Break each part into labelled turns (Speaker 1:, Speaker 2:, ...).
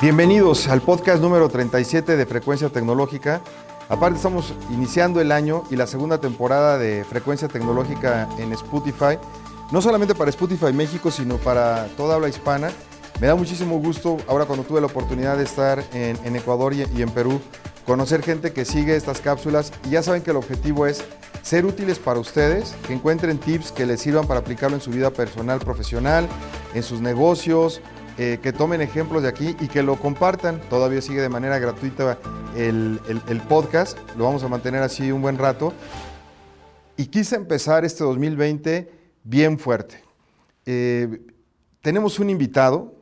Speaker 1: Bienvenidos al podcast número 37 de Frecuencia Tecnológica. Aparte estamos iniciando el año y la segunda temporada de Frecuencia Tecnológica en Spotify. No solamente para Spotify México, sino para toda habla hispana. Me da muchísimo gusto, ahora cuando tuve la oportunidad de estar en, Ecuador y, y en Perú, conocer gente que sigue estas cápsulas y ya saben que el objetivo es ser útiles para ustedes, que encuentren tips que les sirvan para aplicarlo en su vida personal, profesional, en sus negocios, eh, que tomen ejemplos de aquí y que lo compartan. Todavía sigue de manera gratuita el, podcast, lo vamos a mantener así un buen rato. Y quise empezar este 2020 bien fuerte. Eh, tenemos un invitado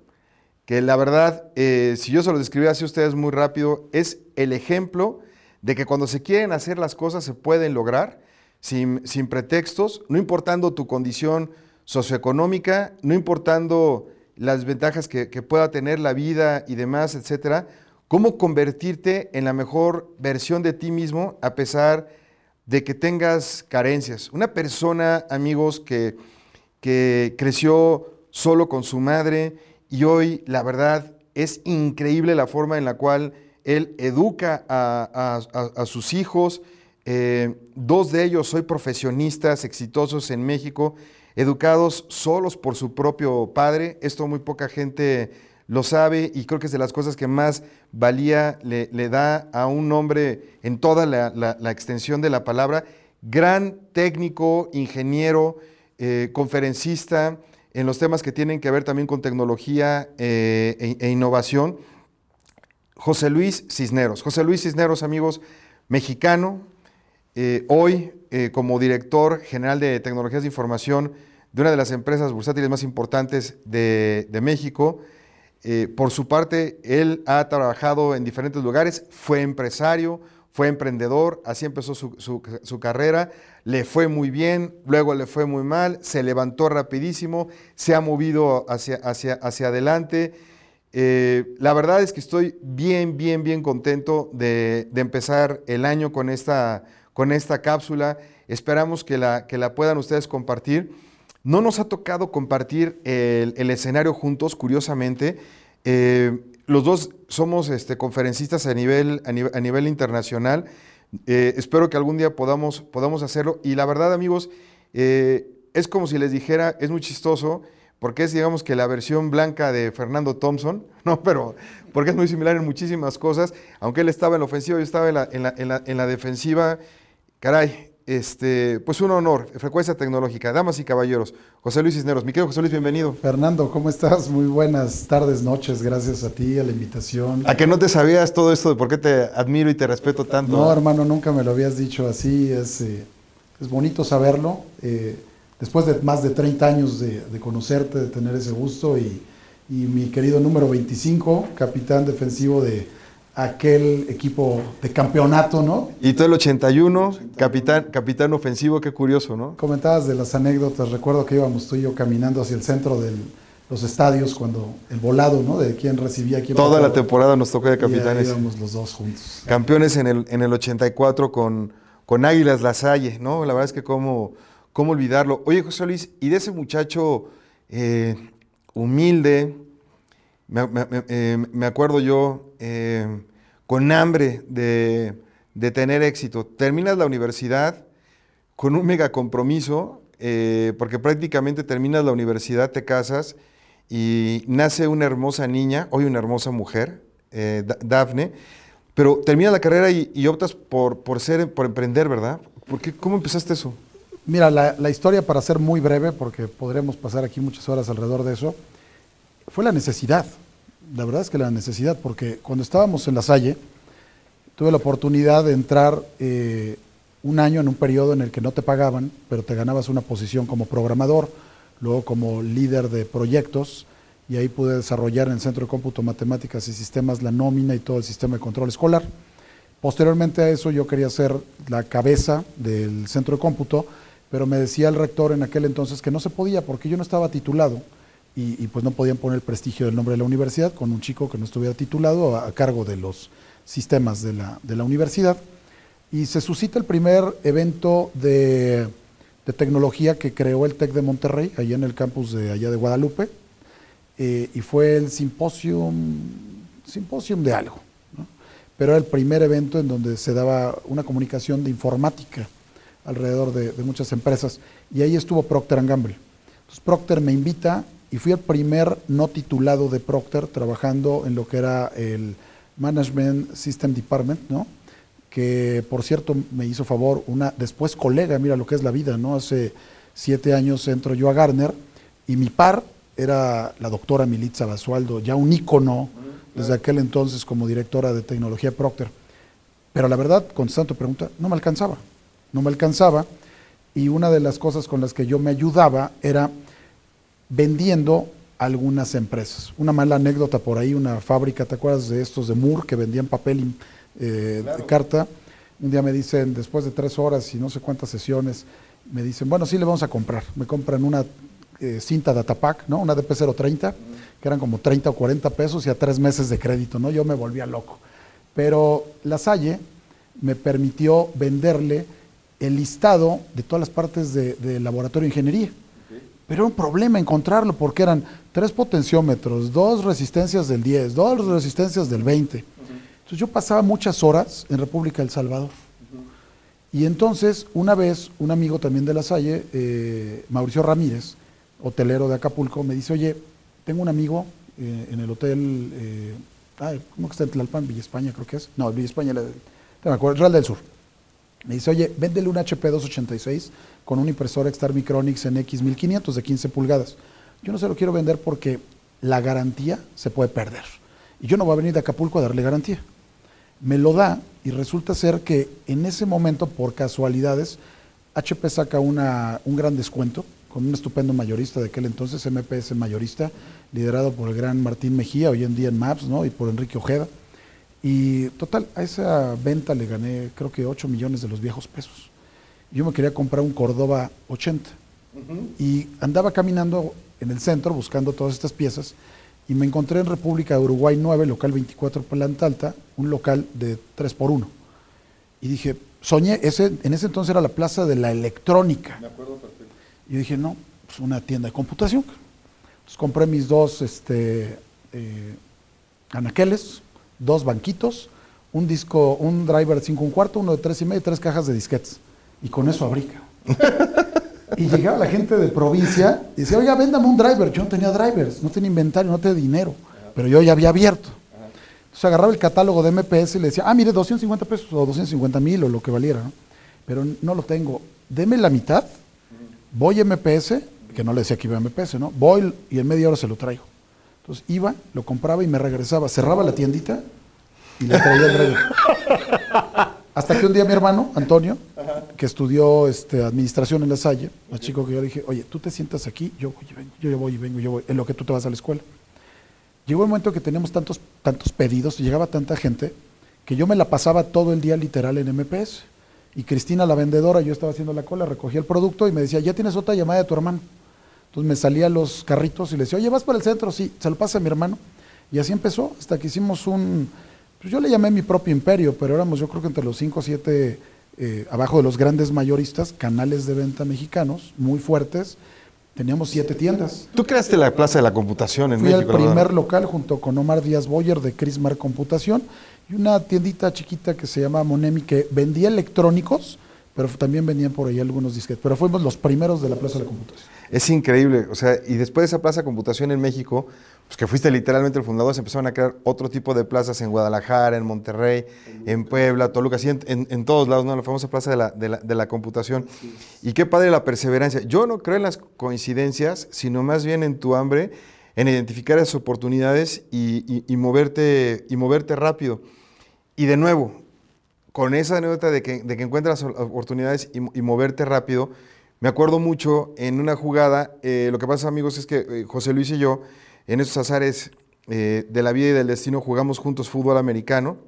Speaker 1: que la verdad, eh, si yo se lo describía así a ustedes muy rápido, es el ejemplo de que cuando se quieren hacer las cosas se pueden lograr sin, sin pretextos, no importando tu condición socioeconómica, no importando las ventajas que, pueda tener la vida y demás, etcétera, cómo convertirte en la mejor versión de ti mismo a pesar de que tengas carencias. Una persona, amigos, que, que creció solo con su madre y hoy, la verdad, es increíble la forma en la cual él educa a, sus hijos. Eh, dos de ellos soy profesionistas exitosos en México educados solos por su propio padre. Esto muy poca gente lo sabe y creo que es de las cosas que más valía le, da a un hombre en toda la, extensión de la palabra. Gran técnico, ingeniero, eh, conferencista en los temas que tienen que ver también con tecnología eh, e, e, innovación. José Luis Cisneros. José Luis Cisneros, amigos, mexicano, eh, hoy eh, como director general de tecnologías de información de una de las empresas bursátiles más importantes de, México. Eh, por su parte, él ha trabajado en diferentes lugares, fue empresario, fue emprendedor, así empezó su, carrera, le fue muy bien, luego le fue muy mal, se levantó rapidísimo, se ha movido hacia, hacia, hacia adelante. la verdad es que estoy bien, bien, bien contento de, de empezar el año con esta con esta cápsula. Esperamos que la, que la puedan ustedes compartir. No nos ha tocado compartir el, escenario juntos, curiosamente. Eh, los dos somos este, conferencistas a nivel, a nivel, internacional. Eh, espero que algún día podamos, podamos hacerlo. Y la verdad, amigos, eh, es como si les dijera, es muy chistoso, porque es, digamos, que la versión blanca de Fernando Thompson, ¿no? Pero porque es muy similar en muchísimas cosas. Aunque él estaba en la ofensiva, yo estaba en la, en la, en la defensiva. Caray, este, pues un honor, frecuencia tecnológica, damas y caballeros. José Luis Cisneros, mi querido José Luis, bienvenido.
Speaker 2: Fernando, ¿cómo estás? Muy buenas tardes, noches, gracias a ti, a la invitación.
Speaker 1: A que no te sabías todo esto de por qué te admiro y te respeto tanto.
Speaker 2: No, hermano, nunca me lo habías dicho así, es, eh, es bonito saberlo. Eh, después de más de 30 años de, conocerte, de tener ese gusto y, y mi querido número 25, capitán defensivo de aquel equipo de campeonato, ¿no?
Speaker 1: Y todo el 81, capitán, capitán ofensivo, qué curioso, ¿no?
Speaker 2: Comentabas de las anécdotas, recuerdo que íbamos tú y yo caminando hacia el centro de los estadios cuando el volado, ¿no? De quién recibía quién.
Speaker 1: Toda la temporada nos tocó de capitanes.
Speaker 2: Y íbamos los dos juntos.
Speaker 1: Campeones en el, en el 84 con, con Águilas Lasalle, ¿no? La verdad es que cómo, cómo olvidarlo. Oye, José Luis, y de ese muchacho eh, humilde, me, me, acuerdo yo, eh, con hambre de, tener éxito. Terminas la universidad con un mega compromiso, eh, porque prácticamente terminas la universidad, te casas y nace una hermosa niña, hoy una hermosa mujer, eh, Dafne, pero terminas la carrera y, optas por, por, ser, por emprender, ¿verdad? ¿Por ¿Cómo empezaste eso?
Speaker 2: Mira, la, la, historia, para ser muy breve, porque podremos pasar aquí muchas horas alrededor de eso, fue la necesidad la verdad es que la necesidad, porque cuando estábamos en la Salle, tuve la oportunidad de entrar eh, un año en un periodo en el que no te pagaban, pero te ganabas una posición como programador, luego como líder de proyectos, y ahí pude desarrollar en el Centro de Cómputo, Matemáticas y Sistemas la nómina y todo el sistema de control escolar. Posteriormente a eso yo quería ser la cabeza del Centro de Cómputo, pero me decía el rector en aquel entonces que no se podía porque yo no estaba titulado y, pues no podían poner el prestigio del nombre de la universidad con un chico que no estuviera titulado a, cargo de los sistemas de la, de la, universidad. Y se suscita el primer evento de, de, tecnología que creó el TEC de Monterrey, allá en el campus de allá de Guadalupe, eh, y fue el Simposium simposium de algo. ¿no? Pero era el primer evento en donde se daba una comunicación de informática alrededor de, de muchas empresas. Y ahí estuvo Procter Gamble. Entonces Procter me invita y fui el primer no titulado de Procter trabajando en lo que era el Management System Department, ¿no? que por cierto me hizo favor una después colega, mira lo que es la vida, ¿no? Hace siete años entro yo a Garner y mi par era la doctora Militza Basualdo, ya un ícono desde aquel entonces como directora de tecnología Procter. Pero la verdad, contestando tu pregunta, no me alcanzaba, no me alcanzaba y una de las cosas con las que yo me ayudaba era vendiendo algunas empresas. Una mala anécdota por ahí, una fábrica, ¿te acuerdas de estos de Moore que vendían papel eh, claro. de carta? Un día me dicen, después de tres horas y no sé cuántas sesiones, me dicen, bueno, sí le vamos a comprar. Me compran una eh, cinta Datapack, ¿no? Una DP030, que eran como 30 o 40 pesos y a tres meses de crédito, ¿no? Yo me volvía loco. Pero la Salle me permitió venderle el listado de todas las partes de, de laboratorio de ingeniería. Pero era un problema encontrarlo porque eran tres potenciómetros, dos resistencias del 10, dos resistencias del 20. Entonces yo pasaba muchas horas en República del Salvador. Y entonces, una vez, un amigo también de la Salle, eh, Mauricio Ramírez, hotelero de Acapulco, me dice, oye, tengo un amigo eh, en el hotel, eh, ay, ¿cómo que está en Tlalpan? Villa España creo que es. No, Villa España, la, no me acuerdo, Real del Sur. Me dice, oye, véndele un HP 286 con una impresora Extar Micronics en X1500 de 15 pulgadas. Yo no se lo quiero vender porque la garantía se puede perder. Y yo no voy a venir de Acapulco a darle garantía. Me lo da y resulta ser que en ese momento, por casualidades, HP saca una, un gran descuento con un estupendo mayorista de aquel entonces, MPS mayorista, liderado por el gran Martín Mejía, hoy en día en Maps, ¿no? y por Enrique Ojeda. Y total, a esa venta le gané creo que 8 millones de los viejos pesos. Yo me quería comprar un Córdoba 80 uh -huh. y andaba caminando en el centro buscando todas estas piezas y me encontré en República de Uruguay 9, local 24 planta alta, un local de 3 por 1 Y dije, soñé, ese, en ese entonces era la plaza de la electrónica.
Speaker 1: Me acuerdo perfecto.
Speaker 2: Y dije, no, pues una tienda de computación. Entonces compré mis dos este, eh, anaqueles, dos banquitos, un disco, un driver de 5 un cuarto, uno de 3 y medio, tres cajas de disquetes. Y con eso abrica. y llegaba la gente de provincia y decía, oiga, véndame un driver. Yo no tenía drivers, no tenía inventario, no tenía dinero, pero yo ya había abierto. Entonces agarraba el catálogo de MPS y le decía, ah, mire, 250 pesos o 250 mil o lo que valiera, ¿no? Pero no lo tengo. Deme la mitad, voy a MPS, que no le decía que iba a MPS, ¿no? Voy y en media hora se lo traigo. Entonces iba, lo compraba y me regresaba. Cerraba la tiendita y le traía el driver. Hasta que un día mi hermano, Antonio, Ajá. que estudió este, administración en la Salle, más okay. chico que yo le dije, oye, tú te sientas aquí, yo voy y vengo, yo voy y vengo, yo voy, en lo que tú te vas a la escuela. Llegó el momento que teníamos tantos, tantos pedidos, llegaba tanta gente, que yo me la pasaba todo el día literal en MPS. Y Cristina, la vendedora, yo estaba haciendo la cola, recogía el producto y me decía, ya tienes otra llamada de tu hermano. Entonces me salía a los carritos y le decía, oye, ¿vas para el centro? Sí, se lo pasa a mi hermano. Y así empezó, hasta que hicimos un, pues yo le llamé mi propio imperio, pero éramos yo creo que entre los 5 o 7, eh, abajo de los grandes mayoristas, canales de venta mexicanos muy fuertes. Teníamos siete tiendas.
Speaker 1: Tú creaste la Plaza de la Computación en
Speaker 2: Fui
Speaker 1: México.
Speaker 2: el primer ¿no? local junto con Omar Díaz Boyer de Crismar Computación y una tiendita chiquita que se llama Monemi que vendía electrónicos, pero también vendían por ahí algunos disquetes. Pero fuimos los primeros de la Plaza de la Computación.
Speaker 1: Es increíble, o sea, y después de esa Plaza de Computación en México, pues que fuiste literalmente el fundador, se empezaron a crear otro tipo de plazas en Guadalajara, en Monterrey, en Puebla, Toluca, así en, en, en todos lados, ¿no? La famosa Plaza de la, de la, de la Computación. Y qué padre la perseverancia. Yo no creo en las coincidencias, sino más bien en tu hambre, en identificar esas oportunidades y, y, y moverte, y moverte rápido. Y de nuevo, con esa anécdota de que, de que encuentras oportunidades y, y, moverte rápido, me acuerdo mucho en una jugada, eh, lo que pasa amigos es que eh, José Luis y yo, en esos azares eh, de la vida y del destino, jugamos juntos fútbol americano,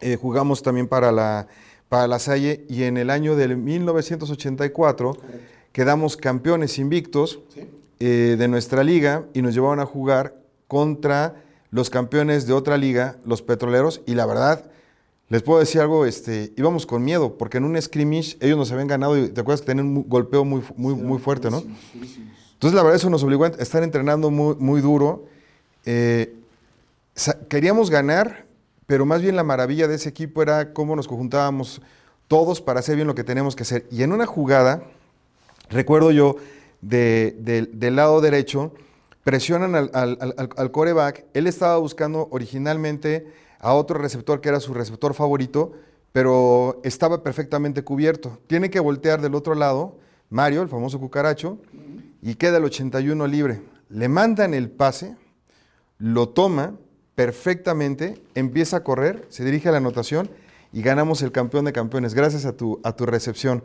Speaker 1: eh, jugamos también para la, para la Salle y en el año del 1984 Correcto. quedamos campeones invictos ¿Sí? eh, de nuestra liga y nos llevaron a jugar contra los campeones de otra liga, los petroleros, y la verdad, les puedo decir algo, este, íbamos con miedo, porque en un scrimmage ellos nos habían ganado y te acuerdas que tenían un golpeo muy, muy, muy fuerte, ¿no? Entonces, la verdad, eso nos obligó a estar entrenando muy, muy duro. Eh, queríamos ganar, pero más bien la maravilla de ese equipo era cómo nos conjuntábamos todos para hacer bien lo que tenemos que hacer. Y en una jugada, recuerdo yo, del lado derecho, presionan al, al, coreback, él estaba buscando originalmente a otro receptor que era su receptor favorito, pero estaba perfectamente cubierto. Tiene que voltear del otro lado, Mario, el famoso cucaracho, y queda el 81 libre. Le mandan el pase, lo toma perfectamente, empieza a correr, se dirige a la anotación y ganamos el campeón de campeones gracias a tu, a tu recepción.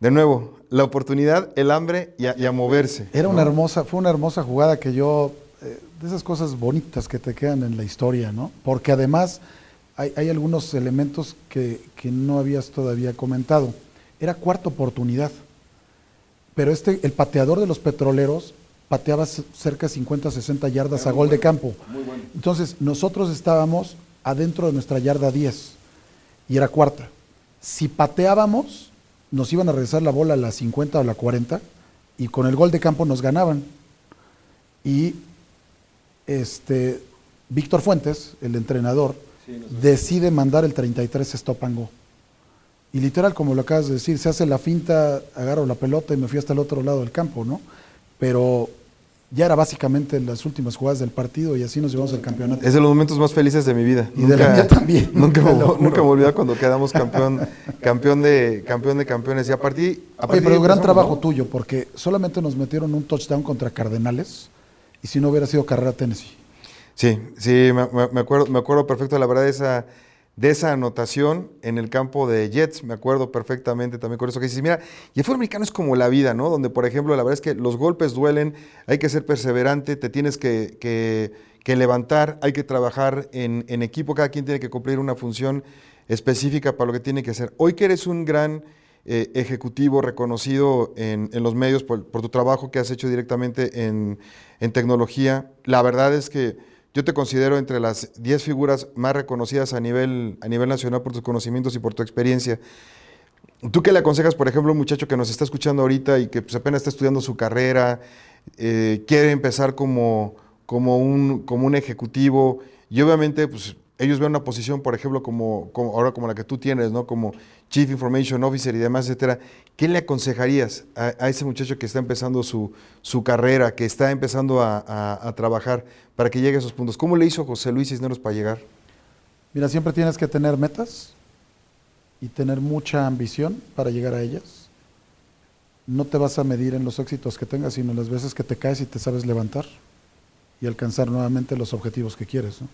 Speaker 1: De nuevo, la oportunidad, el hambre y a, moverse.
Speaker 2: Era una hermosa, fue una hermosa jugada que yo, eh, de esas cosas bonitas que te quedan en la historia, ¿no? Porque además hay, algunos elementos que, no habías todavía comentado. Era cuarta oportunidad. Pero este, el pateador de los petroleros pateaba cerca de 50, 60 yardas a gol de campo. Muy bueno. Entonces, nosotros estábamos adentro de nuestra yarda 10 y era cuarta. Si pateábamos, nos iban a regresar la bola a la 50 o la 40 y con el gol de campo nos ganaban. Y este Víctor Fuentes, el entrenador, decide mandar el 33 stop and go. Y literal, como lo acabas de decir, se hace la finta, agarro la pelota y me fui hasta el otro lado del campo, ¿no? Pero ya era básicamente las últimas jugadas del partido y así nos llevamos al campeonato.
Speaker 1: Es de los momentos más felices de mi vida.
Speaker 2: Y de la mía también.
Speaker 1: Nunca, nunca me olvidé cuando quedamos campeón, campeón, de, campeón de campeones. Y a partir, a
Speaker 2: Oye, pero gran trabajo tuyo, porque solamente nos metieron un touchdown contra Cardenales y si no hubiera sido carrera Tennessee.
Speaker 1: Sí, sí, me, acuerdo, me acuerdo perfecto, la verdad, esa de esa anotación en el campo de Jets, me acuerdo perfectamente también con eso que dices, mira, y el fútbol americano es como la vida, ¿no? Donde, por ejemplo, la verdad es que los golpes duelen, hay que ser perseverante, te tienes que, levantar, hay que trabajar en, equipo, cada quien tiene que cumplir una función específica para lo que tiene que hacer. Hoy que eres un gran eh, ejecutivo reconocido en, los medios por, tu trabajo que has hecho directamente en, en tecnología, la verdad es que yo te considero entre las 10 figuras más reconocidas a nivel, a nivel nacional por tus conocimientos y por tu experiencia. ¿Tú qué le aconsejas, por ejemplo, a un muchacho que nos está escuchando ahorita y que pues, apenas está estudiando su carrera, eh, quiere empezar como, como, un, como un ejecutivo y obviamente pues, ellos ven una posición, por ejemplo, como, ahora como la que tú tienes, ¿no? Como Chief Information Officer y demás, etcétera. ¿Qué le aconsejarías a, ese muchacho que está empezando su, carrera, que está empezando a, trabajar para que llegue a esos puntos? ¿Cómo le hizo José Luis Cisneros para llegar?
Speaker 2: Mira, siempre tienes que tener metas y tener mucha ambición para llegar a ellas. No te vas a medir en los éxitos que tengas, sino en las veces que te caes y te sabes levantar y alcanzar nuevamente los objetivos que quieres. ¿no?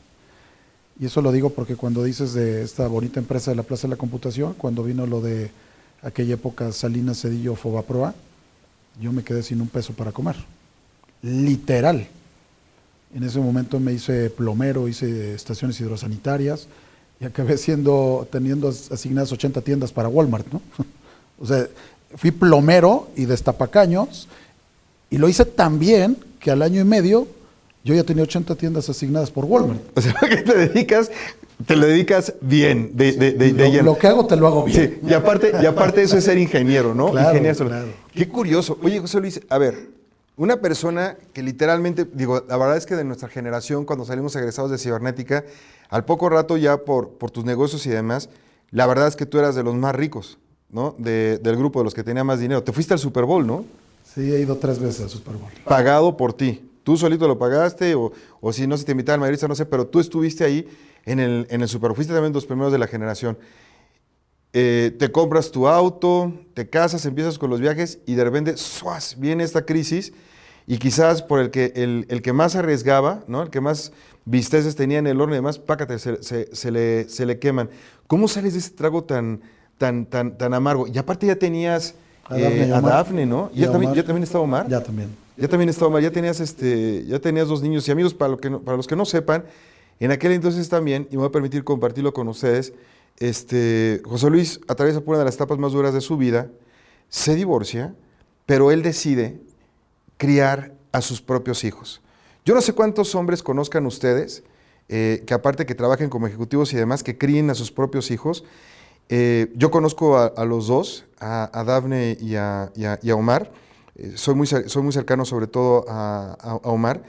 Speaker 2: Y eso lo digo porque cuando dices de esta bonita empresa de la Plaza de la Computación, cuando vino lo de aquella época Salinas Cedillo Fobaproa, yo me quedé sin un peso para comer. Literal. En ese momento me hice plomero, hice estaciones hidrosanitarias y acabé siendo, teniendo asignadas 80 tiendas para Walmart, ¿no? o sea, fui plomero y destapacaños y lo hice tan bien que al año y medio yo ya tenía 80 tiendas asignadas por Walmart.
Speaker 1: O sea, que te dedicas, te lo dedicas bien, de, de,
Speaker 2: lo, lo, que hago te lo hago bien.
Speaker 1: Sí, y aparte, y aparte eso es ser ingeniero, ¿no? Claro, ingeniero. Qué curioso. Oye, José Luis, a ver, una persona que literalmente, digo, la verdad es que de nuestra generación, cuando salimos egresados de cibernética, al poco rato ya por, por tus negocios y demás, la verdad es que tú eras de los más ricos, ¿no? del grupo, de los que tenía más dinero. Te fuiste al Super Bowl, ¿no?
Speaker 2: Sí, he ido tres veces al Super Bowl.
Speaker 1: Pagado por ti tú solito lo pagaste o, si no, si te invitaron a mayorista, no sé, pero tú estuviste ahí en el, en el Super, fuiste también los primeros de la generación. Eh, te compras tu auto, te casas, empiezas con los viajes y de repente ¡suas! viene esta crisis y quizás por el que, el, que más arriesgaba, ¿no? el que más visteces tenía en el horno y demás, pácate, se, le, se le queman. ¿Cómo sales de ese trago tan, tan, tan, tan amargo? Y aparte ya tenías a Dafne, eh, ¿no? ¿Ya, también, ¿Ya también estaba Omar?
Speaker 2: Ya también.
Speaker 1: Ya también estaba, ya tenías este, ya tenías dos niños y amigos, para, lo que para los que no sepan, en aquel entonces también, y me voy a permitir compartirlo con ustedes, este, José Luis atraviesa por una de las etapas más duras de su vida, se divorcia, pero él decide criar a sus propios hijos. Yo no sé cuántos hombres conozcan ustedes, eh, que aparte que trabajen como ejecutivos y demás, que críen a sus propios hijos. Eh, yo conozco a, los dos, a, a Dafne y a, y a Omar. Eh, soy, muy, muy cercano sobre todo a, Omar,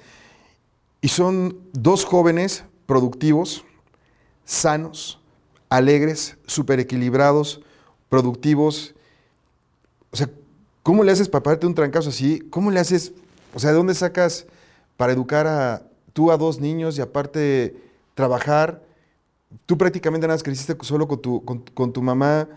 Speaker 1: y son dos jóvenes productivos, sanos, alegres, súper equilibrados, productivos. O sea, ¿cómo le haces para pararte un trancazo así? ¿Cómo le haces? O sea, ¿de dónde sacas para educar a tú a dos niños y aparte trabajar? Tú prácticamente nada más creciste solo con tu, con, tu mamá.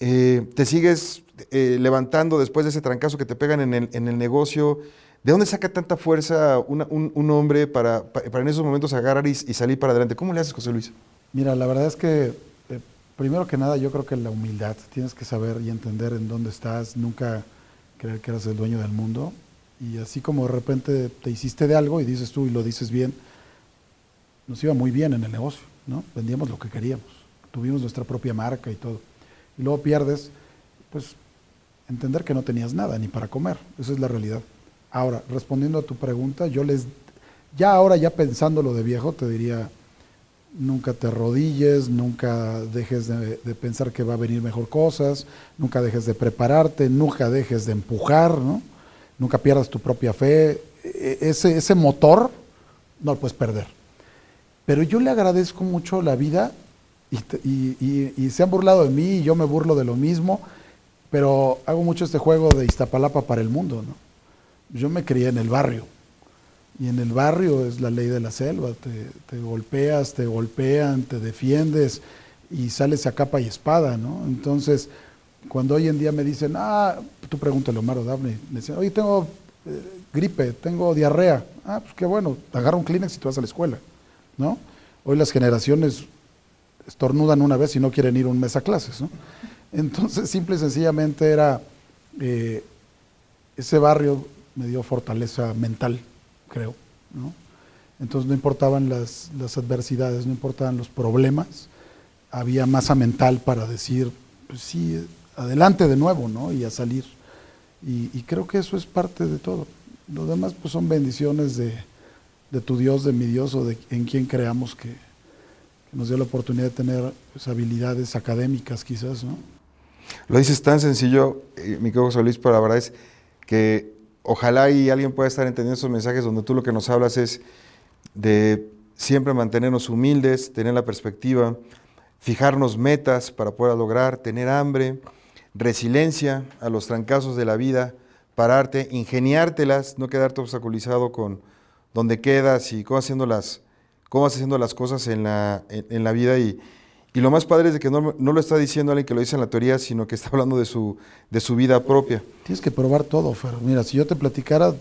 Speaker 1: Eh, te sigues eh, levantando después de ese trancazo que te pegan en el, en el negocio. ¿De dónde saca tanta fuerza un, hombre para, para, en esos momentos agarrar y, y, salir para adelante? ¿Cómo le haces, José Luis?
Speaker 2: Mira, la verdad es que, eh, primero que nada, yo creo que la humildad. Tienes que saber y entender en dónde estás, nunca creer que eres el dueño del mundo. Y así como de repente te hiciste de algo y dices tú y lo dices bien, nos iba muy bien en el negocio, ¿no? Vendíamos lo que queríamos, tuvimos nuestra propia marca y todo. Y luego pierdes, pues, entender que no tenías nada ni para comer. Esa es la realidad. Ahora, respondiendo a tu pregunta, yo les, ya ahora, ya pensándolo de viejo, te diría, nunca te arrodilles, nunca dejes de, pensar que va a venir mejor cosas, nunca dejes de prepararte, nunca dejes de empujar, ¿no? nunca pierdas tu propia fe. E, ese, ese motor no lo puedes perder. Pero yo le agradezco mucho la vida y, y, se han burlado de mí y yo me burlo de lo mismo, pero hago mucho este juego de Iztapalapa para el mundo. ¿no? Yo me crié en el barrio. Y en el barrio es la ley de la selva, te, golpeas, te golpean, te defiendes y sales a capa y espada, ¿no? Entonces, cuando hoy en día me dicen, ah, tú pregúntale a Omar o Daphne, me dicen, oye, tengo eh, gripe, tengo diarrea, ah, pues qué bueno, agarra un Kleenex y tú vas a la escuela, ¿no? Hoy las generaciones estornudan una vez y no quieren ir un mes a clases, ¿no? Entonces, simple y sencillamente era, eh, ese barrio me dio fortaleza mental, creo. ¿no? Entonces no importaban las, adversidades, no importaban los problemas, había masa mental para decir, pues sí, adelante de nuevo, ¿no? Y a salir. Y, creo que eso es parte de todo. Lo demás pues son bendiciones de, tu Dios, de mi Dios o de en quien creamos que, nos dio la oportunidad de tener pues, habilidades académicas quizás, ¿no?
Speaker 1: Lo dices tan sencillo, eh, mi querido Luis, pero la verdad es que ojalá y alguien pueda estar entendiendo esos mensajes donde tú lo que nos hablas es de siempre mantenernos humildes, tener la perspectiva, fijarnos metas para poder lograr, tener hambre, resiliencia a los trancazos de la vida, pararte, ingeniártelas, no quedarte obstaculizado con dónde quedas y cómo haciendo las, cómo vas haciendo las cosas en la, en la vida y, y lo más padre es de que no, lo está diciendo alguien que lo dice en la teoría, sino que está hablando de su, de su vida propia.
Speaker 2: Tienes que probar todo, Fer. Mira, si yo te platicara,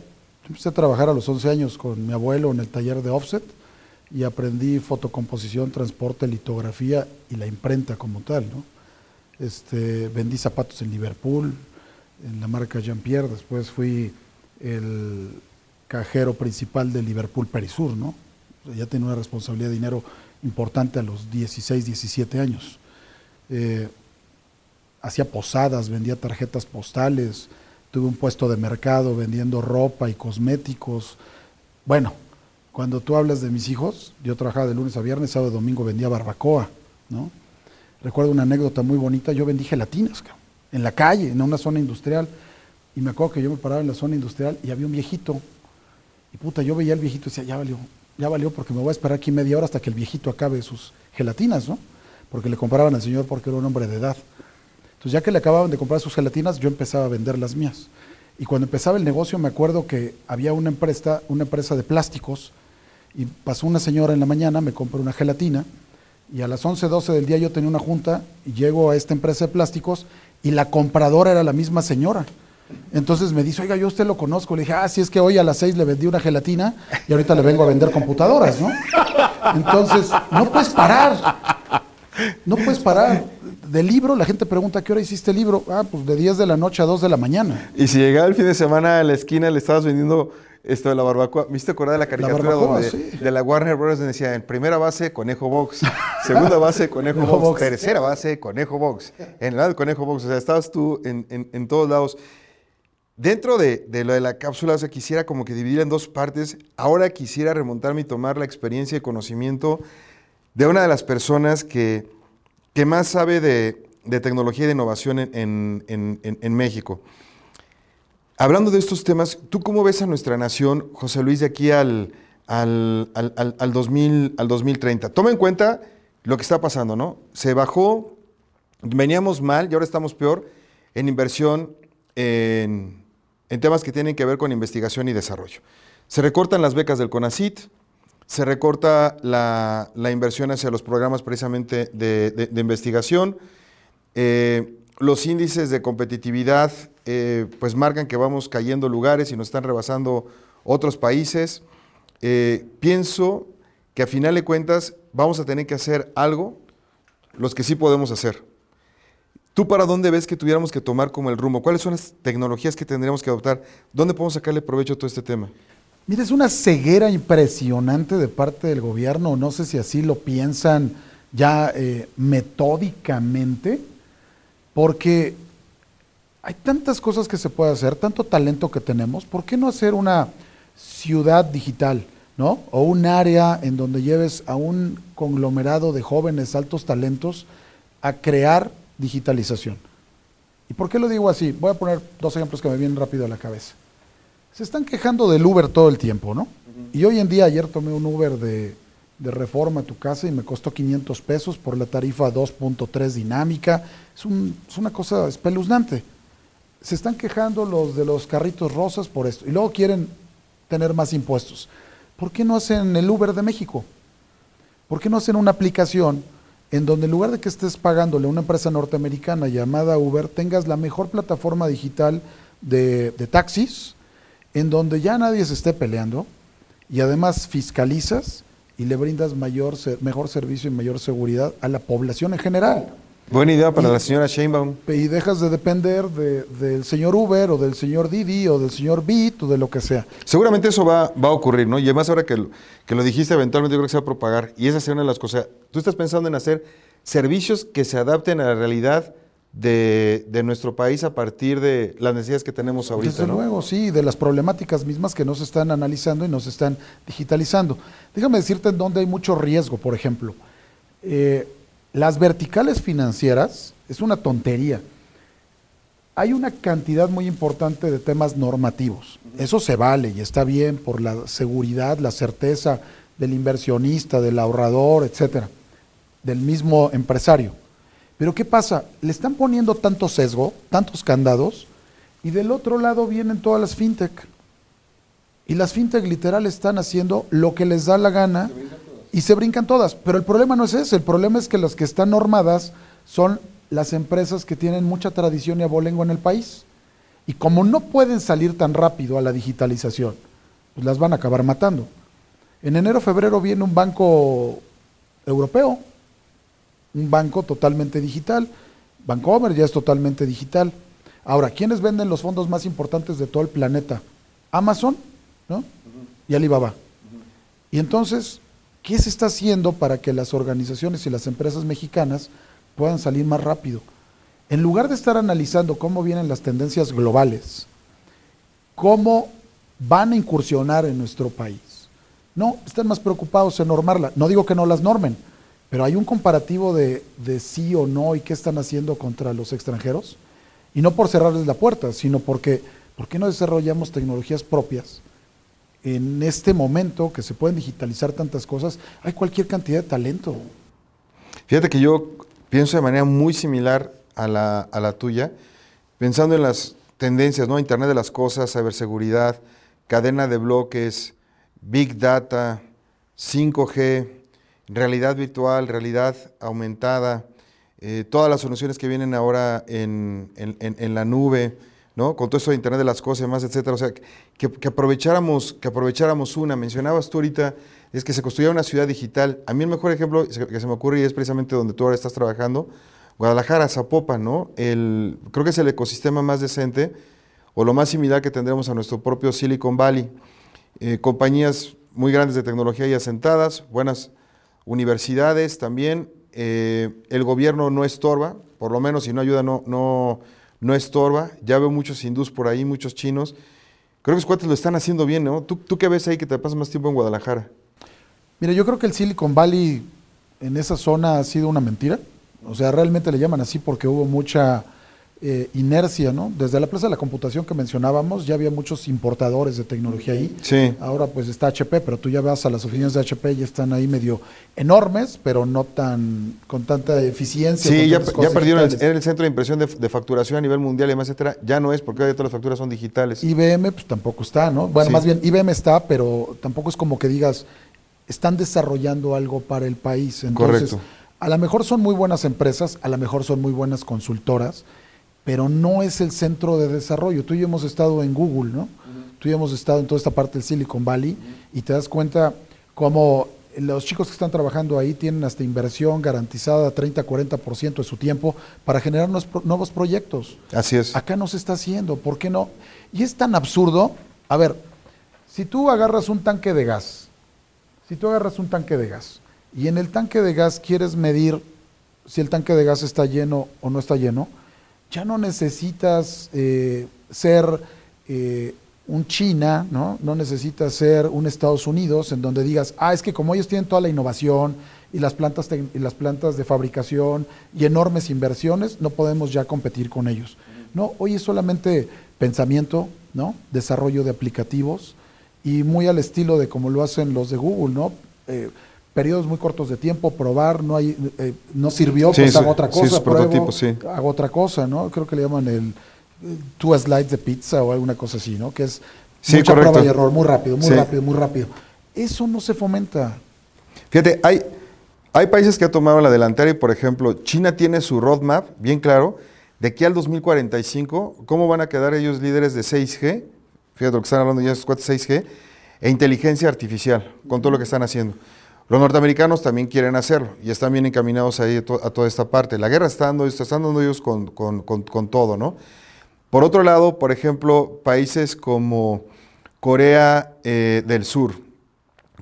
Speaker 2: empecé a trabajar a los 11 años con mi abuelo en el taller de offset y aprendí fotocomposición, transporte, litografía y la imprenta como tal. ¿no? Este, vendí zapatos en Liverpool, en la marca Jean-Pierre, después fui el cajero principal de Liverpool Perisur, ¿no? ya tenía una responsabilidad de dinero importante a los 16, 17 años. Eh, hacía posadas, vendía tarjetas postales, tuve un puesto de mercado vendiendo ropa y cosméticos. Bueno, cuando tú hablas de mis hijos, yo trabajaba de lunes a viernes, sábado y domingo vendía barbacoa, ¿no? Recuerdo una anécdota muy bonita, yo vendí gelatinas, en la calle, en una zona industrial, y me acuerdo que yo me paraba en la zona industrial y había un viejito, y puta, yo veía al viejito y decía, ya valió, ya valió porque me voy a esperar aquí media hora hasta que el viejito acabe sus gelatinas, ¿no? Porque le compraban al señor porque era un hombre de edad. Entonces, ya que le acababan de comprar sus gelatinas, yo empezaba a vender las mías. Y cuando empezaba el negocio, me acuerdo que había una empresa, una empresa de plásticos, y pasó una señora en la mañana, me compró una gelatina, y a las 11, 12 del día yo tenía una junta, y llego a esta empresa de plásticos, y la compradora era la misma señora. Entonces me dice, oiga, yo usted lo conozco. Le dije, ah, sí, es que hoy a las seis le vendí una gelatina y ahorita le vengo a vender computadoras, ¿no? Entonces, no puedes parar. No puedes parar. Del libro, la gente pregunta, ¿qué hora hiciste el libro? Ah, pues de 10 de la noche a 2 de la mañana.
Speaker 1: Y si llegaba el fin de semana a la esquina le estabas vendiendo esto de la barbacoa. ¿Me hiciste acordar de la caricatura de la Warner Bros. decía, en primera base, Conejo Box, segunda base, Conejo, Box, tercera base, Conejo Box, en el lado Conejo Box. O sea, estabas tú en, en todos lados. Dentro de, lo de la cápsula, o sea, quisiera como que dividir en dos partes. Ahora quisiera remontarme y tomar la experiencia y conocimiento de una de las personas que, que más sabe de, tecnología y de innovación en, México. Hablando de estos temas, ¿tú cómo ves a nuestra nación, José Luis, de aquí al, al, al, al, 2000, al 2030. Toma en cuenta lo que está pasando, ¿no? Se bajó, veníamos mal y ahora estamos peor en inversión en, en temas que tienen que ver con investigación y desarrollo. Se recortan las becas del CONACIT, se recorta la, inversión hacia los programas precisamente de investigación. Eh, los índices de competitividad eh, pues marcan que vamos cayendo lugares y nos están rebasando otros países. Eh, pienso que a final de cuentas vamos a tener que hacer algo, los que sí podemos hacer. ¿Tú para dónde ves que tuviéramos que tomar como el rumbo? ¿Cuáles son las tecnologías que tendríamos que adoptar? ¿Dónde podemos sacarle provecho a todo este tema?
Speaker 2: Mira, es una ceguera impresionante de parte del gobierno, no sé si así lo piensan ya eh, metódicamente, porque hay tantas cosas que se puede hacer, tanto talento que tenemos, ¿por qué no hacer una ciudad digital, ¿no? O un área en donde lleves a un conglomerado de jóvenes altos talentos a crear digitalización. ¿Y por qué lo digo así? Voy a poner dos ejemplos que me vienen rápido a la cabeza. Se están quejando del Uber todo el tiempo, ¿no? Uh -huh. Y hoy en día, ayer tomé un Uber de, de, reforma a tu casa y me costó 500 pesos por la tarifa 2.3 dinámica. Es, un, es una cosa espeluznante. Se están quejando los de los carritos rosas por esto. Y luego quieren tener más impuestos. ¿Por qué no hacen el Uber de México? ¿Por qué no hacen una aplicación en donde en lugar de que estés pagándole a una empresa norteamericana llamada Uber, tengas la mejor plataforma digital de, taxis, en donde ya nadie se esté peleando y además fiscalizas y le brindas mayor, mejor servicio y mayor seguridad a la población en general?
Speaker 1: Buena idea para y, la señora Sheinbaum.
Speaker 2: Y dejas de depender de, del señor Uber o del señor Didi o del señor Bit o de lo que sea.
Speaker 1: Seguramente eso va, va a ocurrir, ¿no? Y además ahora que lo, que lo dijiste, eventualmente yo creo que se va a propagar. Y esa es una de las cosas. Tú estás pensando en hacer servicios que se adapten a la realidad de, de nuestro país a partir de las necesidades que tenemos ahorita.
Speaker 2: Desde
Speaker 1: ¿no?
Speaker 2: luego, sí, de las problemáticas mismas que nos están analizando y nos están digitalizando. Déjame decirte en dónde hay mucho riesgo, por ejemplo. Eh, las verticales financieras es una tontería. Hay una cantidad muy importante de temas normativos. Eso se vale y está bien por la seguridad, la certeza del inversionista, del ahorrador, etcétera, del mismo empresario. Pero ¿qué pasa? Le están poniendo tanto sesgo, tantos candados, y del otro lado vienen todas las fintech. Y las fintech literal están haciendo lo que les da la gana y se brincan todas. Pero el problema no es ese, el problema es que las que están normadas son las empresas que tienen mucha tradición y abolengo en el país. Y como no pueden salir tan rápido a la digitalización, pues las van a acabar matando. En enero, febrero viene un banco europeo, un banco totalmente digital. Bancomer ya es totalmente digital. Ahora, ¿quiénes venden los fondos más importantes de todo el planeta? Amazon, ¿no? Uh -huh. Y Alibaba. Uh -huh. Y entonces, ¿Qué se está haciendo para que las organizaciones y las empresas mexicanas puedan salir más rápido? En lugar de estar analizando cómo vienen las tendencias globales, cómo van a incursionar en nuestro país, no, están más preocupados en normarla. No digo que no las normen, pero hay un comparativo de, de sí o no y qué están haciendo contra los extranjeros. Y no por cerrarles la puerta, sino porque, ¿por qué no desarrollamos tecnologías propias? En este momento que se pueden digitalizar tantas cosas, hay cualquier cantidad de talento.
Speaker 1: Fíjate que yo pienso de manera muy similar a la, a la tuya, pensando en las tendencias, ¿no? Internet de las cosas, ciberseguridad, cadena de bloques, Big Data, 5G, realidad virtual, realidad aumentada, eh, todas las soluciones que vienen ahora en, en, en, en la nube, ¿no? Con todo esto de Internet de las cosas y demás, etcétera. O sea, que, aprovecháramos, que aprovecháramos una. Mencionabas tú ahorita, es que se construyera una ciudad digital. A mí el mejor ejemplo que se me ocurre y es precisamente donde tú ahora estás trabajando, Guadalajara, Zapopan, ¿no? Creo que es el ecosistema más decente o lo más similar que tendremos a nuestro propio Silicon Valley. Eh, compañías muy grandes de tecnología ya asentadas, buenas universidades también. Eh, el gobierno no estorba, por lo menos si no ayuda, no, no, no estorba. Ya veo muchos hindús por ahí, muchos chinos. Creo que los cuates lo están haciendo bien, ¿no? ¿Tú, ¿Tú qué ves ahí que te pasas más tiempo en Guadalajara?
Speaker 2: Mira, yo creo que el Silicon Valley en esa zona ha sido una mentira. O sea, realmente le llaman así porque hubo mucha eh, inercia, ¿no? Desde la plaza de la computación que mencionábamos, ya había muchos importadores de tecnología ahí.
Speaker 1: Sí.
Speaker 2: Ahora pues está HP, pero tú ya vas a las oficinas de HP y están ahí medio enormes, pero no tan con tanta eficiencia.
Speaker 1: Sí, ya, perdieron, el, era el centro de impresión de, de facturación a nivel mundial y demás, etcétera. Ya no es, porque hoy todas las facturas son digitales.
Speaker 2: IBM pues tampoco está, ¿no? Bueno,
Speaker 1: Sí.
Speaker 2: más bien IBM está, pero tampoco es como que digas, están desarrollando algo para el país. Entonces,
Speaker 1: Correcto.
Speaker 2: a lo mejor son muy buenas empresas, a lo mejor son muy buenas consultoras, pero no es el centro de desarrollo. Tú y yo hemos estado en Google, ¿no? Tú y yo hemos estado en toda esta parte del Silicon Valley y te das cuenta cómo los chicos que están trabajando ahí tienen hasta inversión garantizada 30-40% de su tiempo para generar nuevos pro- nuevos proyectos.
Speaker 1: Así es.
Speaker 2: Acá no se está haciendo, ¿por qué no? Y es tan absurdo. A ver, si tú agarras un tanque de gas, si tú agarras un tanque de gas y en el tanque de gas quieres medir si el tanque de gas está lleno o no está lleno, ya no necesitas eh, ser eh, un China, ¿no? no necesitas ser un Estados Unidos en donde digas, ah, es que como ellos tienen toda la innovación y las plantas, y las plantas de fabricación y enormes inversiones, no podemos ya competir con ellos. No, hoy es solamente pensamiento, ¿no? desarrollo de aplicativos y muy al estilo de como lo hacen los de Google, ¿no? Eh, periodos muy cortos de tiempo, probar, no hay, eh, no sirvió,
Speaker 1: Sí,
Speaker 2: pues hago otra
Speaker 1: sí,
Speaker 2: cosa,
Speaker 1: sus
Speaker 2: pruebo,
Speaker 1: sí.
Speaker 2: hago otra cosa, ¿no? Creo que le llaman el eh, two slides de pizza o alguna cosa así, ¿no? Que es
Speaker 1: Sí,
Speaker 2: mucha
Speaker 1: correcto.
Speaker 2: prueba y error, muy rápido, muy
Speaker 1: Sí.
Speaker 2: rápido, muy rápido. Eso no se fomenta.
Speaker 1: Fíjate, hay, hay países que han tomado la delantera y, por ejemplo, China tiene su roadmap bien claro de que al 2045, cómo van a quedar ellos líderes de 6G, fíjate lo que están hablando ya, cuates 6G, e inteligencia artificial, con todo lo que están haciendo. Los norteamericanos también quieren hacerlo y están bien encaminados ahí a, a toda esta parte. La guerra está dando, están dando ellos con, con- con- con todo, ¿no? Por otro lado, por ejemplo, países como Corea eh, del Sur,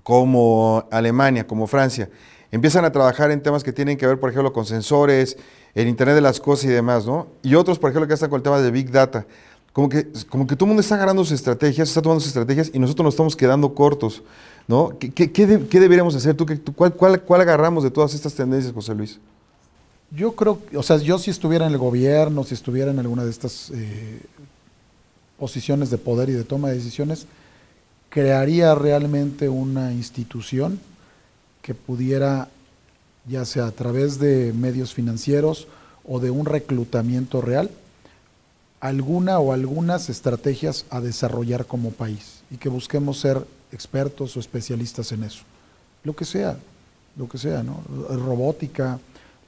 Speaker 1: como Alemania, como Francia, empiezan a trabajar en temas que tienen que ver, por ejemplo, con sensores, el Internet de las cosas y demás, ¿no? Y otros, por ejemplo, que están con el tema de Big Data. Como que, como que todo el mundo está agarrando sus estrategias, está tomando sus estrategias y nosotros nos estamos quedando cortos, ¿no? ¿Qué, qué- qué de- qué deberíamos hacer? ¿Tú, cuál, cuál- cuál agarramos de todas estas tendencias, José Luis?
Speaker 2: Yo creo, o sea, yo si estuviera en el gobierno, si estuviera en alguna de estas eh, posiciones de poder y de toma de decisiones, crearía realmente una institución que pudiera, ya sea a través de medios financieros o de un reclutamiento real, alguna o algunas estrategias a desarrollar como país y que busquemos ser expertos o especialistas en eso. Lo que sea, lo que sea, ¿no? Robótica,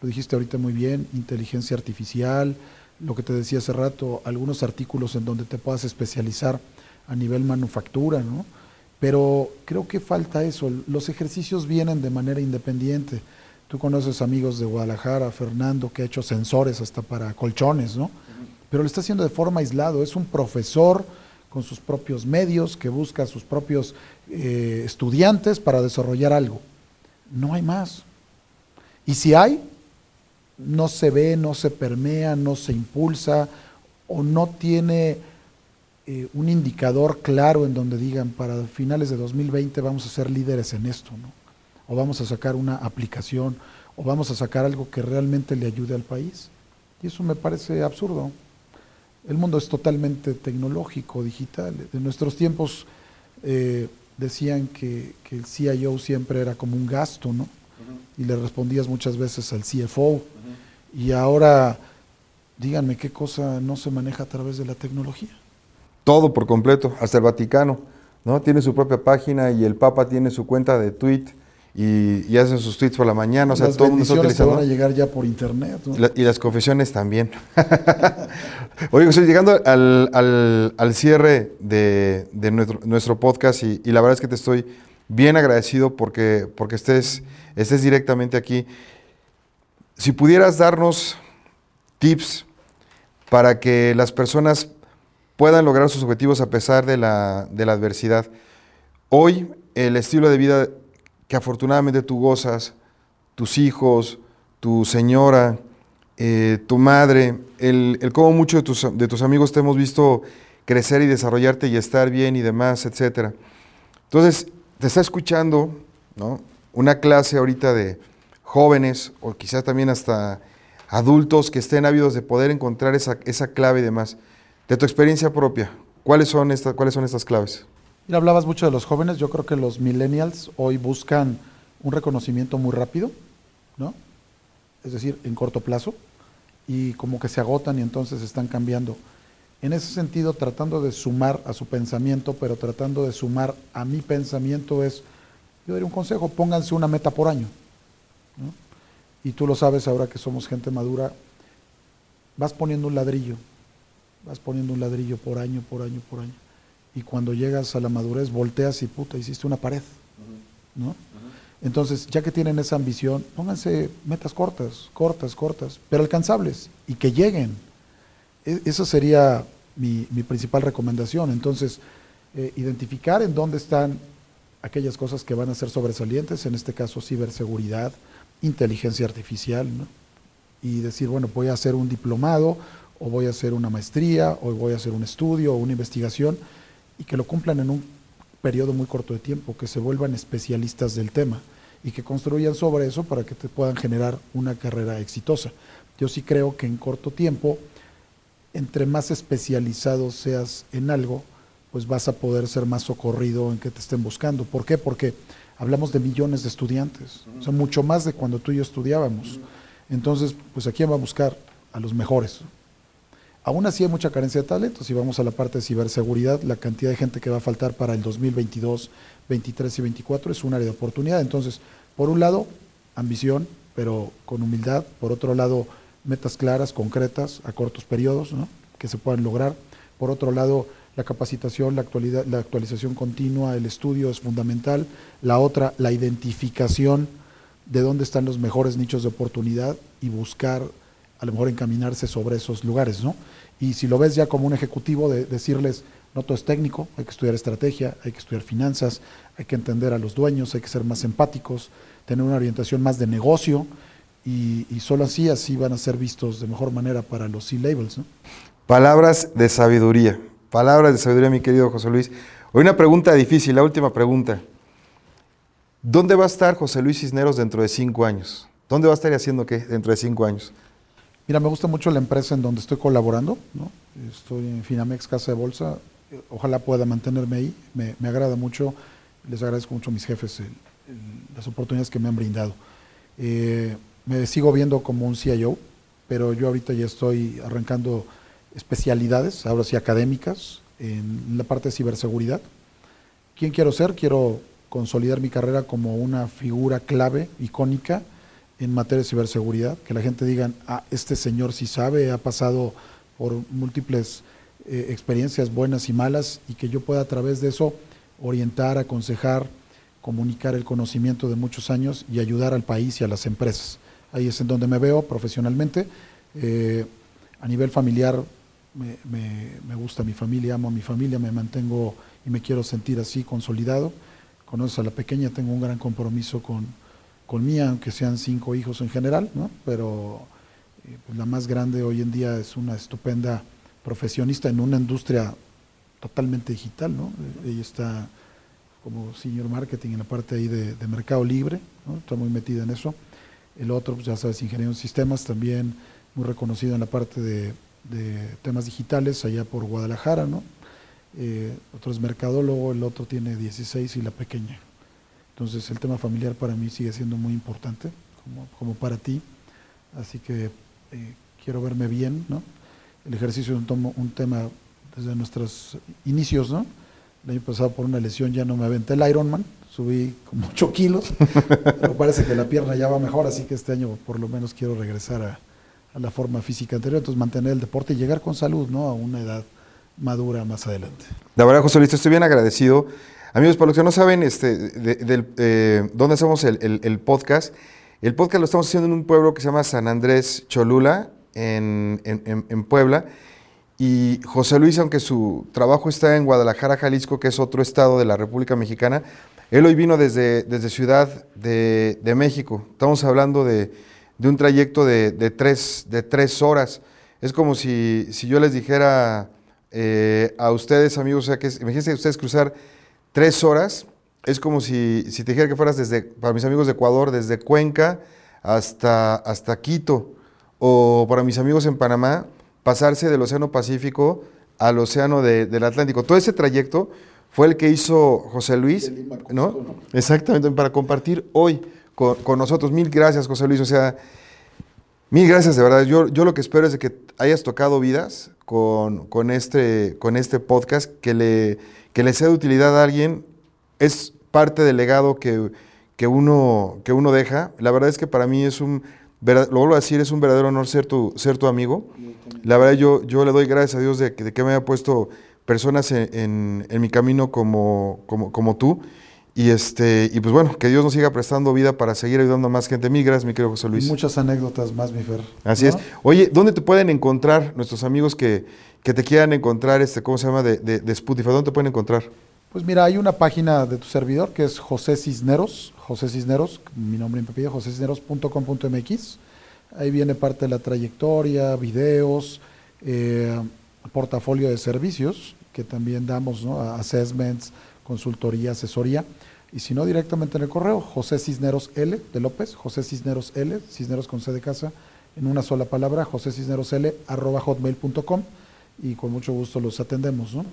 Speaker 2: lo dijiste ahorita muy bien, inteligencia artificial, lo que te decía hace rato, algunos artículos en donde te puedas especializar a nivel manufactura, ¿no? Pero creo que falta eso. Los ejercicios vienen de manera independiente. Tú conoces amigos de Guadalajara, Fernando, que ha hecho sensores hasta para colchones, ¿no? Pero lo está haciendo de forma aislado. Es un profesor con sus propios medios que busca a sus propios eh, estudiantes para desarrollar algo. No hay más. Y si hay, no se ve, no se permea, no se impulsa o no tiene eh, un indicador claro en donde digan para finales de 2020 vamos a ser líderes en esto. O vamos a sacar una aplicación o vamos a sacar algo que realmente le ayude al país. Y eso me parece absurdo. El mundo es totalmente tecnológico, digital. En nuestros tiempos eh, decían que, que el CIO siempre era como un gasto, ¿no? Y le respondías muchas veces al CFO. Y ahora, díganme qué cosa no se maneja a través de la tecnología.
Speaker 1: Todo por completo, hasta el Vaticano, ¿no? Tiene su propia página y el Papa tiene su cuenta de tweet y, y hace sus tweets por la mañana, o sea,
Speaker 2: Las
Speaker 1: todo el mundo está
Speaker 2: bendiciones te
Speaker 1: utilizando.
Speaker 2: van a llegar ya por internet. ¿no?
Speaker 1: Y la- y las confesiones también. Oye, José, llegando al, al- al cierre de, de nuestro, nuestro podcast y, y la verdad es que te estoy bien agradecido porque, porque estés, estés directamente aquí. Si pudieras darnos tips para que las personas puedan lograr sus objetivos a pesar de la, de la adversidad. Hoy, el estilo de vida que afortunadamente tú gozas, tus hijos, tu señora, eh, tu madre, el, el cómo muchos de tus, de tus amigos te hemos visto crecer y desarrollarte y estar bien y demás, etcétera. Entonces, te está escuchando ¿no? una clase ahorita de jóvenes o quizás también hasta adultos que estén ávidos de poder encontrar esa, esa clave y demás. De tu experiencia propia, ¿cuáles son, ¿cuáles son estas claves?
Speaker 2: Mira, hablabas mucho de los jóvenes, yo creo que los millennials hoy buscan un reconocimiento muy rápido, ¿no? Es decir, en corto plazo, y como que se agotan y entonces están cambiando. En ese sentido, tratando de sumar a su pensamiento, pero tratando de sumar a mi pensamiento es, yo daría un consejo, pónganse una meta por año. Y tú lo sabes ahora que somos gente madura, vas poniendo un ladrillo, vas poniendo un ladrillo por año, por año, por año. Y cuando llegas a la madurez, volteas y puta, hiciste una pared. ¿no? Entonces, ya que tienen esa ambición, pónganse metas cortas, cortas, cortas, pero alcanzables y que lleguen. E, esa sería mi, principal recomendación. Entonces, eh, identificar en dónde están aquellas cosas que van a ser sobresalientes, en este caso ciberseguridad, inteligencia artificial, y decir, bueno, voy a hacer un diplomado, o voy a hacer una maestría, o voy a hacer un estudio, o una investigación, y que lo cumplan en un periodo muy corto de tiempo, que se vuelvan especialistas del tema y que construyan sobre eso para que te puedan generar una carrera exitosa. Yo sí creo que en corto tiempo, entre más especializado seas en algo, pues vas a poder ser más socorrido en que te estén buscando. ¿Por qué? Porque hablamos de millones de estudiantes, o sea, mucho más de cuando tú y yo estudiábamos. Entonces, pues ¿a quién va a buscar? A los mejores. Aún así hay mucha carencia de talento. Si vamos a la parte de ciberseguridad, la cantidad de gente que va a faltar para el 2022, 23 y 24 es un área de oportunidad. Entonces, por un lado, ambición, pero con humildad. Por otro lado, metas claras, concretas, a cortos periodos, que se puedan lograr. Por otro lado, la capacitación, la, actualidad, la actualización continua, el estudio es fundamental. La otra, la identificación de dónde están los mejores nichos de oportunidad y buscar a lo mejor encaminarse sobre esos lugares, ¿no? Y si lo ves ya como un ejecutivo, de decirles, no todo es técnico, hay que estudiar estrategia, hay que estudiar finanzas, hay que entender a los dueños, hay que ser más empáticos, tener una orientación más de negocio, y, solo así, así van a ser vistos de mejor manera para los C-Labels, ¿no?
Speaker 1: Palabras de sabiduría, palabras de sabiduría, mi querido José Luis. Hoy una pregunta difícil, la última pregunta. ¿Dónde va a estar José Luis Cisneros dentro de cinco años? ¿Dónde va a estar haciendo qué dentro de cinco años?
Speaker 2: Mira, me gusta mucho la empresa en donde estoy colaborando. Estoy en Finamex Casa de Bolsa, ojalá pueda mantenerme ahí, me, agrada mucho, les agradezco mucho a mis jefes las oportunidades que me han brindado. Eh, me sigo viendo como un CIO, pero yo ahorita ya estoy arrancando especialidades, ahora sí académicas, en la parte de ciberseguridad. ¿Quién quiero ser? Quiero consolidar mi carrera como una figura clave, icónica, en materia de ciberseguridad, que la gente diga, ah, este señor sí sabe, ha pasado por múltiples eh, experiencias buenas y malas y que yo pueda a través de eso orientar, aconsejar, comunicar el conocimiento de muchos años y ayudar al país y a las empresas. Ahí es en donde me veo profesionalmente. Eh, a nivel familiar me, me, gusta mi familia, amo a mi familia, me mantengo y me quiero sentir así consolidado. Conoces a la pequeña, tengo un gran compromiso con, con mía, aunque sean cinco hijos en general, ¿no? pero eh, pues la más grande hoy en día es una estupenda profesionista en una industria totalmente digital, ¿no? Ella está como senior marketing en la parte ahí de, mercado libre, está muy metida en eso. El otro, pues ya sabes, ingeniero en sistemas, también muy reconocido en la parte de, temas digitales allá por Guadalajara, ¿no? Eh, otro es mercadólogo, el otro tiene 16 y la pequeña. Entonces el tema familiar para mí sigue siendo muy importante, como, para ti. Así que eh, quiero verme bien, ¿no? El ejercicio es un, un, tema desde nuestros inicios, ¿no? El año pasado por una lesión ya no me aventé el Ironman, subí como 8 kilos, pero parece que la pierna ya va mejor, así que este año por lo menos quiero regresar a, a la forma física anterior, entonces mantener el deporte y llegar con salud, ¿no? A una edad madura más adelante.
Speaker 1: La verdad, José Luis, estoy bien agradecido Amigos, para los que no saben este, eh, dónde hacemos el, podcast, el podcast lo estamos haciendo en un pueblo que se llama San Andrés Cholula, en, Puebla. Y José Luis, aunque su trabajo está en Guadalajara, Jalisco, que es otro estado de la República Mexicana, él hoy vino desde, desde Ciudad de, México. Estamos hablando de, un trayecto de, tres, de tres horas. Es como si, si yo les dijera eh, a ustedes, amigos, o que imagínense ustedes cruzar tres horas. Es como si, si te dijera que fueras desde, para mis amigos de Ecuador, desde Cuenca hasta, hasta Quito. o para mis amigos en Panamá, pasarse del Océano Pacífico al Océano de- del Atlántico. Todo ese trayecto fue el que hizo José Luis, ¿no?
Speaker 2: ¿no?
Speaker 1: Exactamente, para compartir hoy con, con nosotros. Mil gracias, José Luis. O sea, mil gracias, de verdad. Yo, yo lo que espero es de que hayas tocado vidas con, con este, con este podcast, que le, que le sea de utilidad a alguien. Es parte del legado que, que, uno, que uno deja. La verdad es que para mí es un, decir, es un verdadero honor ser tu, ser tu amigo. La verdad yo, yo le doy gracias a Dios de que, de que me haya puesto personas en, en- en mi camino como, como, como tú. Y, este, y pues bueno, que Dios nos siga prestando vida para seguir ayudando a más gente. Mil gracias, mi querido José
Speaker 2: Y
Speaker 1: Luis.
Speaker 2: muchas anécdotas más, mi Fer.
Speaker 1: Así
Speaker 2: ¿no?
Speaker 1: es. Oye, ¿dónde te pueden encontrar nuestros amigos que, que te quieran encontrar, este, ¿cómo se llama? De, de, de Spotify. ¿Dónde te pueden encontrar?
Speaker 2: Pues mira, hay una página de tu servidor que es José Cisneros, José Cisneros, mi nombre en apellido, josecisneros.com.mx. Ahí viene parte de la trayectoria, videos, eh, portafolio de servicios que también damos, ¿no? Assessments, consultoría, asesoría. Y si no, directamente en el correo, José Cisneros L de López, José Cisneros L, Cisneros con C de casa, en una sola palabra, José Cisneros L, arroba hotmail.com y con mucho gusto los atendemos, ¿no?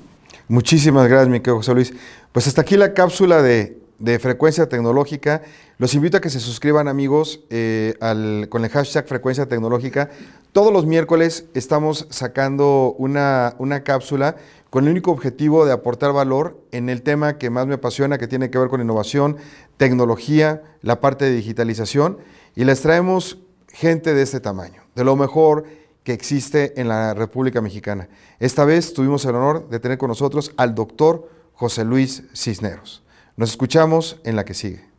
Speaker 1: Muchísimas gracias, mi querido José Luis. Pues hasta aquí la cápsula de, de frecuencia tecnológica. Los invito a que se suscriban, amigos, eh, al- con el hashtag frecuencia tecnológica. Todos los miércoles estamos sacando una, una cápsula con el único objetivo de aportar valor en el tema que más me apasiona, que tiene que ver con innovación, tecnología, la parte de digitalización. Y les traemos gente de este tamaño, de lo mejor que existe en la República Mexicana. Esta vez tuvimos el honor de tener con nosotros al doctor José Luis Cisneros. Nos escuchamos en la que sigue.